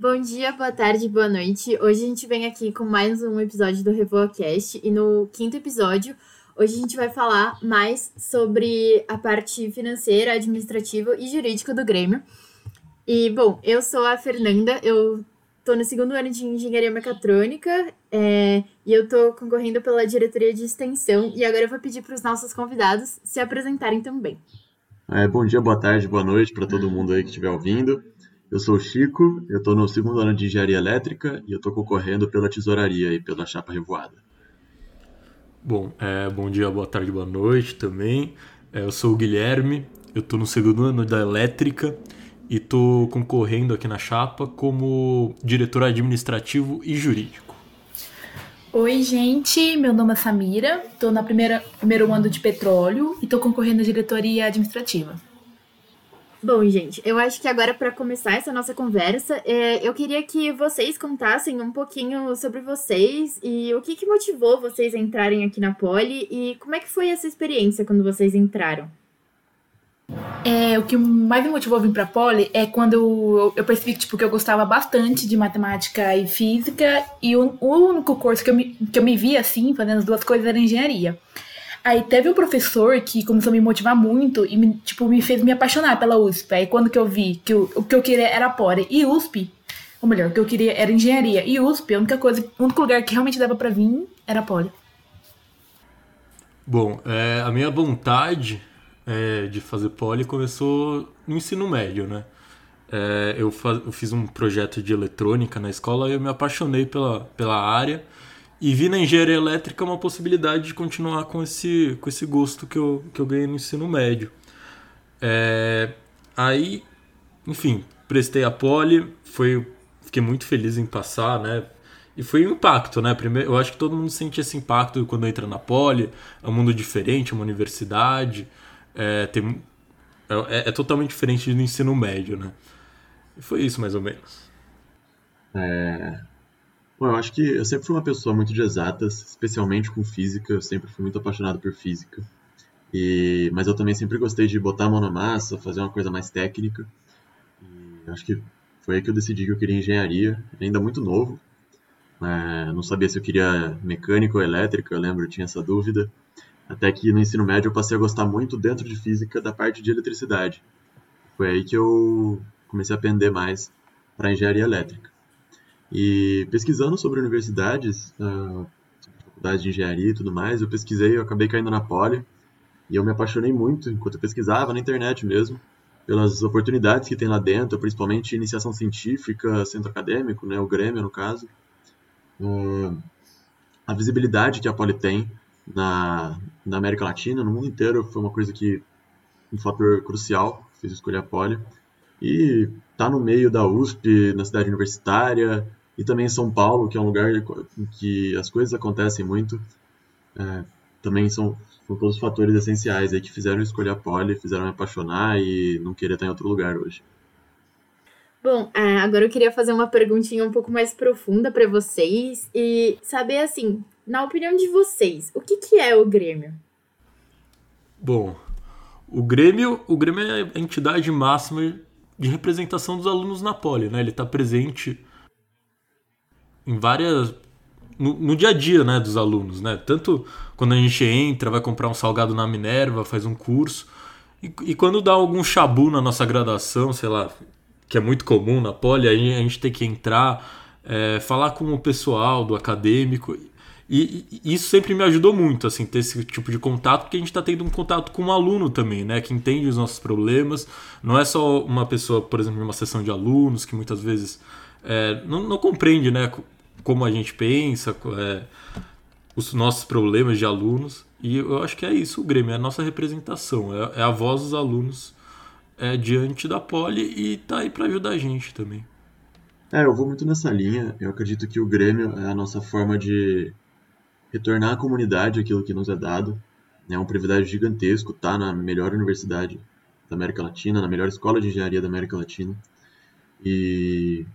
Bom dia, boa tarde, boa noite. Hoje a gente vem aqui com mais um episódio do RevoaCast e no quinto episódio, hoje a gente vai falar mais sobre a parte financeira, administrativa e jurídica do Grêmio. E, bom, eu sou a Fernanda, eu tô no segundo ano de Engenharia Mecatrônica é, e eu tô concorrendo pela diretoria de extensão e agora eu vou pedir para os nossos convidados se apresentarem também. É, bom dia, boa tarde, boa noite para todo mundo aí que estiver ouvindo. Eu sou o Chico, eu estou no segundo ano de engenharia elétrica e eu estou concorrendo pela tesouraria e pela chapa revoada. Bom, é, bom dia, boa tarde, boa noite também. É, eu sou o Guilherme, eu estou no segundo ano da elétrica e estou concorrendo aqui na chapa como diretor administrativo e jurídico. Oi, gente, meu nome é Samira, estou na primeira primeiro ano de petróleo e estou concorrendo à diretoria administrativa. Bom, gente, eu acho que agora para começar essa nossa conversa, é, eu queria que vocês contassem um pouquinho sobre vocês e o que, que motivou vocês a entrarem aqui na Poli e como é que foi essa experiência quando vocês entraram. É, o que mais me motivou a vir para a Poli é quando eu, eu percebi tipo, que eu gostava bastante de matemática e física e o, o único curso que eu, me, que eu me via assim, fazendo as duas coisas, era engenharia. Aí teve um professor que começou a me motivar muito e me, tipo, me fez me apaixonar pela USP. Aí quando que eu vi que o, o que eu queria era Poli e USP, ou melhor, o que eu queria era engenharia e USP, a única coisa, o único lugar que realmente dava para vir era Poli. Bom, é, a minha vontade é, de fazer Poli começou no ensino médio, né? É, eu, faz, eu, fiz um projeto de eletrônica na escola e eu me apaixonei pela, pela área e vi na engenharia elétrica uma possibilidade de continuar com esse, com esse gosto que eu, que eu ganhei no ensino médio. É, aí, enfim, prestei a poli, foi, fiquei muito feliz em passar, né? E foi um impacto, né? Primeiro, eu acho que todo mundo sente esse impacto quando entra na poli, é um mundo diferente, é uma universidade, é, tem, é, é totalmente diferente do ensino médio, né? E foi isso, mais ou menos. É, Bom, eu acho que eu sempre fui uma pessoa muito de exatas, especialmente com física, eu sempre fui muito apaixonado por física. E, mas eu também sempre gostei de botar a mão na massa, fazer uma coisa mais técnica. E acho que foi aí que eu decidi que eu queria engenharia, ainda muito novo. É, não sabia se eu queria mecânica ou elétrica, eu lembro, eu tinha essa dúvida. Até que no ensino médio eu passei a gostar muito dentro de física da parte de eletricidade. Foi aí que eu comecei a aprender mais para engenharia elétrica. E pesquisando sobre universidades, uh, faculdade de engenharia e tudo mais, eu pesquisei, eu acabei caindo na Poli, e eu me apaixonei muito, enquanto eu pesquisava na internet mesmo, pelas oportunidades que tem lá dentro, principalmente iniciação científica, centro acadêmico, né, o Grêmio no caso. Uh, a visibilidade que a Poli tem na, na América Latina, no mundo inteiro, foi uma coisa que, um fator crucial, fez escolher a Poli. E tá no meio da USP, na cidade universitária, e também São Paulo, que é um lugar em que as coisas acontecem muito. É, também são, são todos fatores essenciais aí que fizeram escolher a Poli, fizeram me apaixonar e não querer estar em outro lugar hoje. Bom, é, agora eu queria fazer uma perguntinha um pouco mais profunda para vocês e saber assim, na opinião de vocês, o que, que é o Grêmio? Bom, o Grêmio, o Grêmio é a entidade máxima de representação dos alunos na Poli, né? Ele está presente em várias no, no, dia a dia, né, dos alunos, né? Tanto quando a gente entra, vai comprar um salgado na Minerva, faz um curso, e, e quando dá algum chabu na nossa graduação, sei lá, que é muito comum na Poli, a gente, a gente tem que entrar, é, falar com o pessoal do acadêmico. E, e, isso sempre me ajudou muito, assim, ter esse tipo de contato, porque a gente está tendo um contato com um aluno também, né? Que entende os nossos problemas. Não é só uma pessoa, por exemplo, uma sessão de alunos, que muitas vezes é, não, não, compreende, né? Como a gente pensa, é, os nossos problemas de alunos. E eu acho que é isso o Grêmio, é a nossa representação, é, é a voz dos alunos é, diante da poli e tá aí para ajudar a gente também. É, eu vou muito nessa linha. Eu acredito que o Grêmio é a nossa forma de retornar à comunidade aquilo que nos é dado. É um privilégio gigantesco estar na melhor universidade da América Latina, na melhor escola de engenharia da América Latina. E,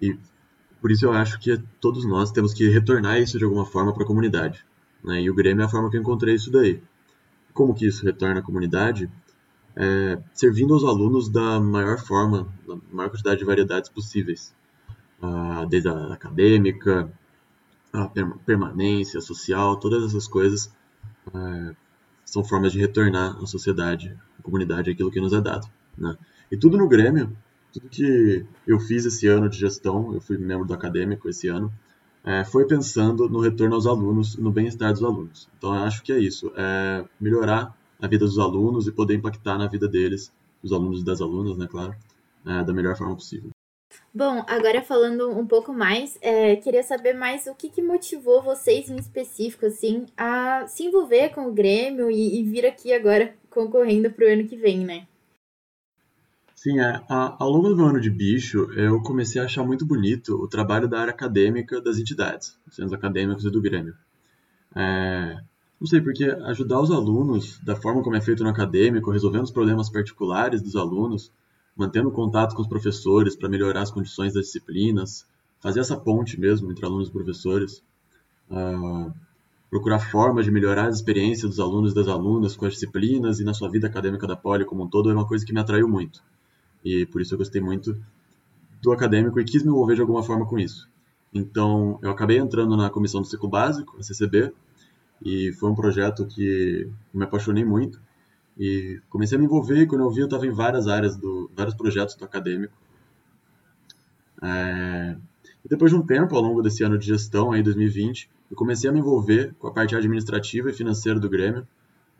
e por isso eu acho que todos nós temos que retornar isso de alguma forma para a comunidade. Né? E o Grêmio é a forma que eu encontrei isso daí. Como que isso retorna à comunidade? é, servindo aos alunos da maior forma, da maior quantidade de variedades possíveis, uh, desde a acadêmica, a permanência social, todas essas coisas uh, são formas de retornar à sociedade, à comunidade, aquilo que nos é dado. Né? E tudo no Grêmio, tudo que eu fiz esse ano de gestão, eu fui membro do acadêmico esse ano, é, foi pensando no retorno aos alunos, no bem-estar dos alunos. Então, eu acho que é isso, é melhorar a vida dos alunos e poder impactar na vida deles, dos alunos e das alunas, né, claro, é, da melhor forma possível. Bom, agora falando um pouco mais, é, queria saber mais o que, que, motivou vocês em específico, assim, a se envolver com o Grêmio e, e vir aqui agora concorrendo para o ano que vem, né? Sim, é, ao longo do meu ano de bicho, eu comecei a achar muito bonito o trabalho da área acadêmica das entidades, dos centros acadêmicos e do Grêmio. É, não sei, porque ajudar os alunos da forma como é feito no acadêmico, resolvendo os problemas particulares dos alunos, mantendo contato com os professores para melhorar as condições das disciplinas, fazer essa ponte mesmo entre alunos e professores, uh, procurar formas de melhorar a experiência dos alunos e das alunas com as disciplinas e na sua vida acadêmica da Poli como um todo é uma coisa que me atraiu muito. E por isso eu gostei muito do acadêmico e quis me envolver de alguma forma com isso. Então, eu acabei entrando na comissão do ciclo básico, a CCB, e foi um projeto que me apaixonei muito. E comecei a me envolver e quando eu vi eu estava em várias áreas, do, vários projetos do acadêmico. É... E depois de um tempo, ao longo desse ano de gestão, aí 2020, eu comecei a me envolver com a parte administrativa e financeira do Grêmio.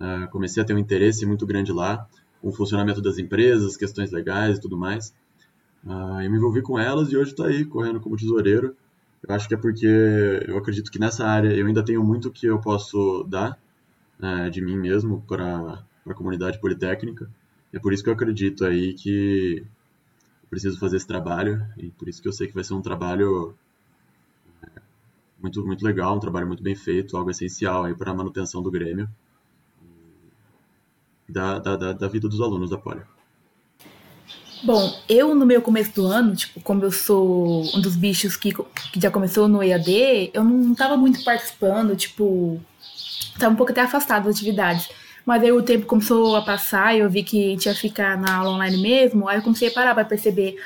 É... Comecei a ter um interesse muito grande lá, o funcionamento das empresas, questões legais e tudo mais. É... Eu me envolvi com elas e hoje estou aí, correndo como tesoureiro, eu acho que é porque eu acredito que nessa área eu ainda tenho muito que eu posso dar né, de mim mesmo para a comunidade politécnica. É por isso que eu acredito aí que eu preciso fazer esse trabalho e por isso que eu sei que vai ser um trabalho é, muito muito legal, um trabalho muito bem feito, algo essencial aí para a manutenção do Grêmio da, da, da vida dos alunos da Poli. Bom, eu no meu começo do ano, tipo, como eu sou um dos bichos que, que já começou no EAD, eu não tava muito participando, tipo, tava um pouco até afastado das atividades. Mas aí o tempo começou a passar e eu vi que a gente ia ficar na aula online mesmo, aí eu comecei a parar para perceber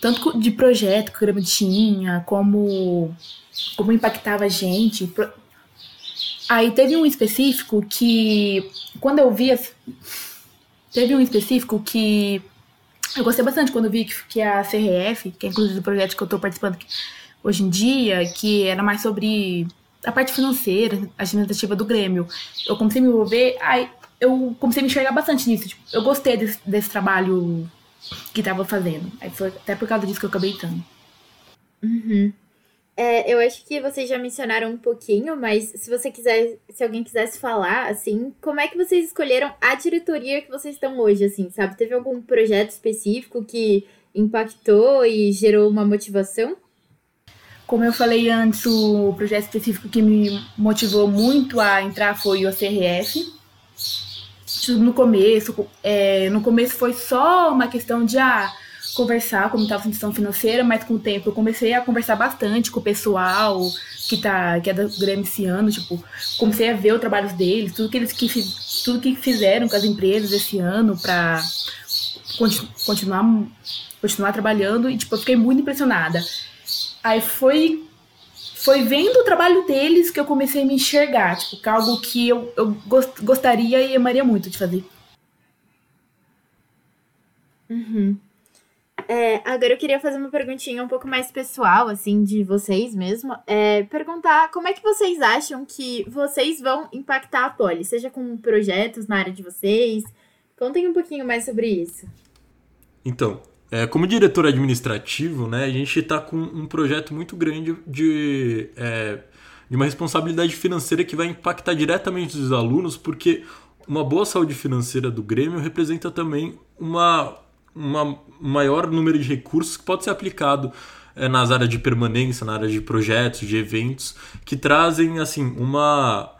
tanto de projeto que o Grêmio tinha, como, como impactava a gente. Aí teve um específico que, quando eu vi, teve um específico que eu gostei bastante quando vi que, que a CRF, que é inclusive o projeto que eu estou participando hoje em dia, que era mais sobre a parte financeira, administrativa do Grêmio. Eu comecei a me envolver, aí eu comecei a me enxergar bastante nisso. Tipo, eu gostei desse, desse trabalho que estava fazendo. Aí foi até por causa disso que eu acabei entrando. Uhum. É, eu acho que vocês já mencionaram um pouquinho, mas se você quiser, se alguém quisesse falar, assim, como é que vocês escolheram a diretoria que vocês estão hoje, assim, sabe? Teve algum projeto específico que impactou e gerou uma motivação? Como eu falei antes, o projeto específico que me motivou muito a entrar foi o CRF. No começo, é, no começo foi só uma questão de ah, conversar como estava a situação financeira, mas com o tempo eu comecei a conversar bastante com o pessoal que tá que é do Grêmio esse ano, tipo, comecei a ver os trabalhos deles, tudo que eles que tudo que fizeram com as empresas esse ano para continu, continuar continuar trabalhando e tipo, eu fiquei muito impressionada. Aí foi foi vendo o trabalho deles que eu comecei a me enxergar, tipo, que é algo que eu, eu gostaria e amaria muito de fazer. Uhum. É, agora eu queria fazer uma perguntinha um pouco mais pessoal, assim, de vocês mesmo. É, perguntar como é que vocês acham que vocês vão impactar a Poli, seja com projetos na área de vocês. Contem um pouquinho mais sobre isso. Então, é, como diretor administrativo, né, a gente está com um projeto muito grande de, é, de uma responsabilidade financeira que vai impactar diretamente os alunos, porque uma boa saúde financeira do Grêmio representa também uma um maior número de recursos que pode ser aplicado é, nas áreas de permanência, na área de projetos, de eventos, que trazem assim uma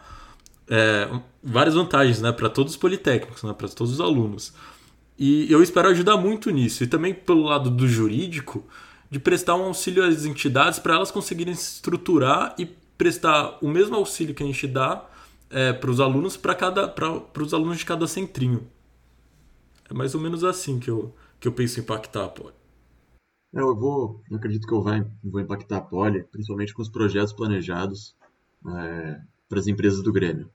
é, várias vantagens né, para todos os politécnicos, né, para todos os alunos. E eu espero ajudar muito nisso. E também pelo lado do jurídico, de prestar um auxílio às entidades para elas conseguirem se estruturar e prestar o mesmo auxílio que a gente dá é, para os alunos para cada para os alunos de cada centrinho. É mais ou menos assim que eu, que eu penso impactar a Poli. É, eu vou, eu acredito que eu vai, vou impactar a Poli, principalmente com os projetos planejados é, para as empresas do Grêmio.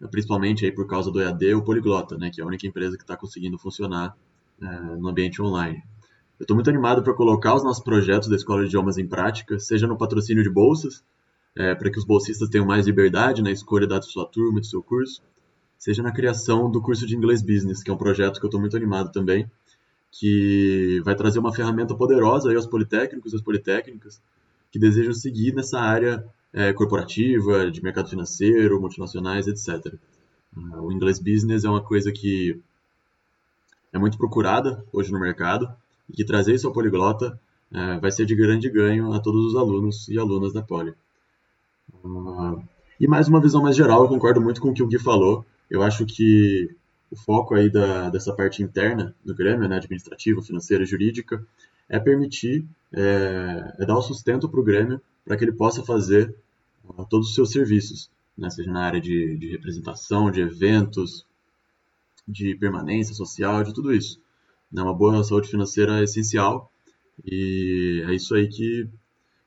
É, principalmente aí por causa do EAD, o Poliglota, né, que é a única empresa que está conseguindo funcionar é, no ambiente online. Eu estou muito animado para colocar os nossos projetos da Escola de Idiomas em prática, seja no patrocínio de bolsas, é, para que os bolsistas tenham mais liberdade na escolha da sua turma, do seu curso, seja na criação do curso de Inglês Business, que é um projeto que eu estou muito animado também, que vai trazer uma ferramenta poderosa aí aos politécnicos e às politécnicas que desejam seguir nessa área é, corporativa, de mercado financeiro, multinacionais, etc. O Inglês Business é uma coisa que é muito procurada hoje no mercado e que trazer isso ao poliglota é, vai ser de grande ganho a todos os alunos e alunas da Poli. Uh, e mais uma visão mais geral, eu concordo muito com o que o Gui falou. Eu acho que o foco aí da, dessa parte interna do Grêmio, né, administrativa, financeira, jurídica, é permitir, é, é dar o sustento para o Grêmio para que ele possa fazer todos os seus serviços, né, seja na área de, de representação, de eventos, de permanência social, de tudo isso. Né? Uma boa saúde financeira é essencial e é isso aí que,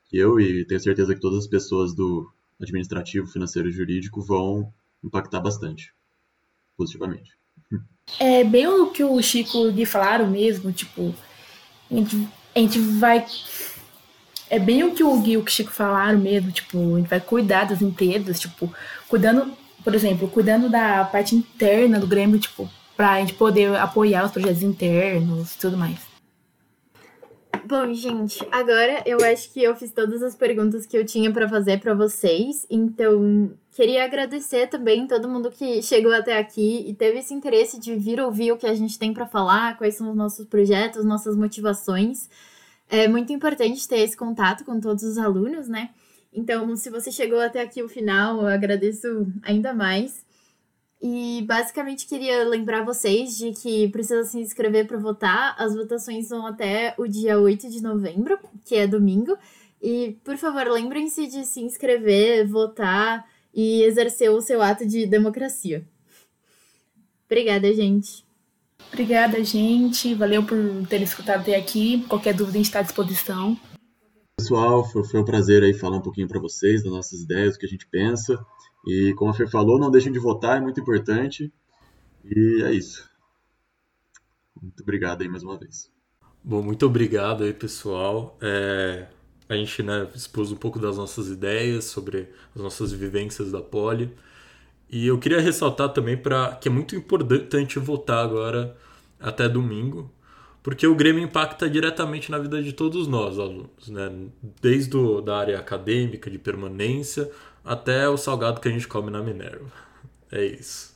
que eu e tenho certeza que todas as pessoas do administrativo, financeiro e jurídico vão impactar bastante, positivamente. É bem o que o Chico lhe falaram mesmo, tipo, a gente, a gente vai. É bem o que o Gui e o Chico falaram mesmo, tipo, a gente vai cuidar das empresas, tipo, cuidando por exemplo, cuidando da parte interna do Grêmio, tipo, pra gente poder apoiar os projetos internos e tudo mais. Bom, gente, agora eu acho que eu fiz todas as perguntas que eu tinha para fazer para vocês. Então, queria agradecer também todo mundo que chegou até aqui e teve esse interesse de vir ouvir o que a gente tem para falar, quais são os nossos projetos, nossas motivações. É muito importante ter esse contato com todos os alunos, né? Então, se você chegou até aqui o final, eu agradeço ainda mais. E basicamente queria lembrar vocês de que precisa se inscrever para votar. As votações vão até o dia 8 de novembro, que é domingo. E, por favor, lembrem-se de se inscrever, votar e exercer o seu ato de democracia. Obrigada, gente. Obrigada, gente. Valeu por ter escutado até aqui. Qualquer dúvida, a gente está à disposição. Pessoal, foi, um prazer aí falar um pouquinho para vocês das nossas ideias, o que a gente pensa. E como a Fer falou, não deixem de votar, é muito importante. E é isso. Muito obrigado aí mais uma vez. Bom, muito obrigado aí, pessoal. É, a gente né, expôs um pouco das nossas ideias sobre as nossas vivências da Poli. E eu queria ressaltar também para que é muito importante votar agora até domingo, porque o Grêmio impacta diretamente na vida de todos nós, alunos, né? Desde a da área acadêmica, de permanência, até o salgado que a gente come na Minerva. É isso.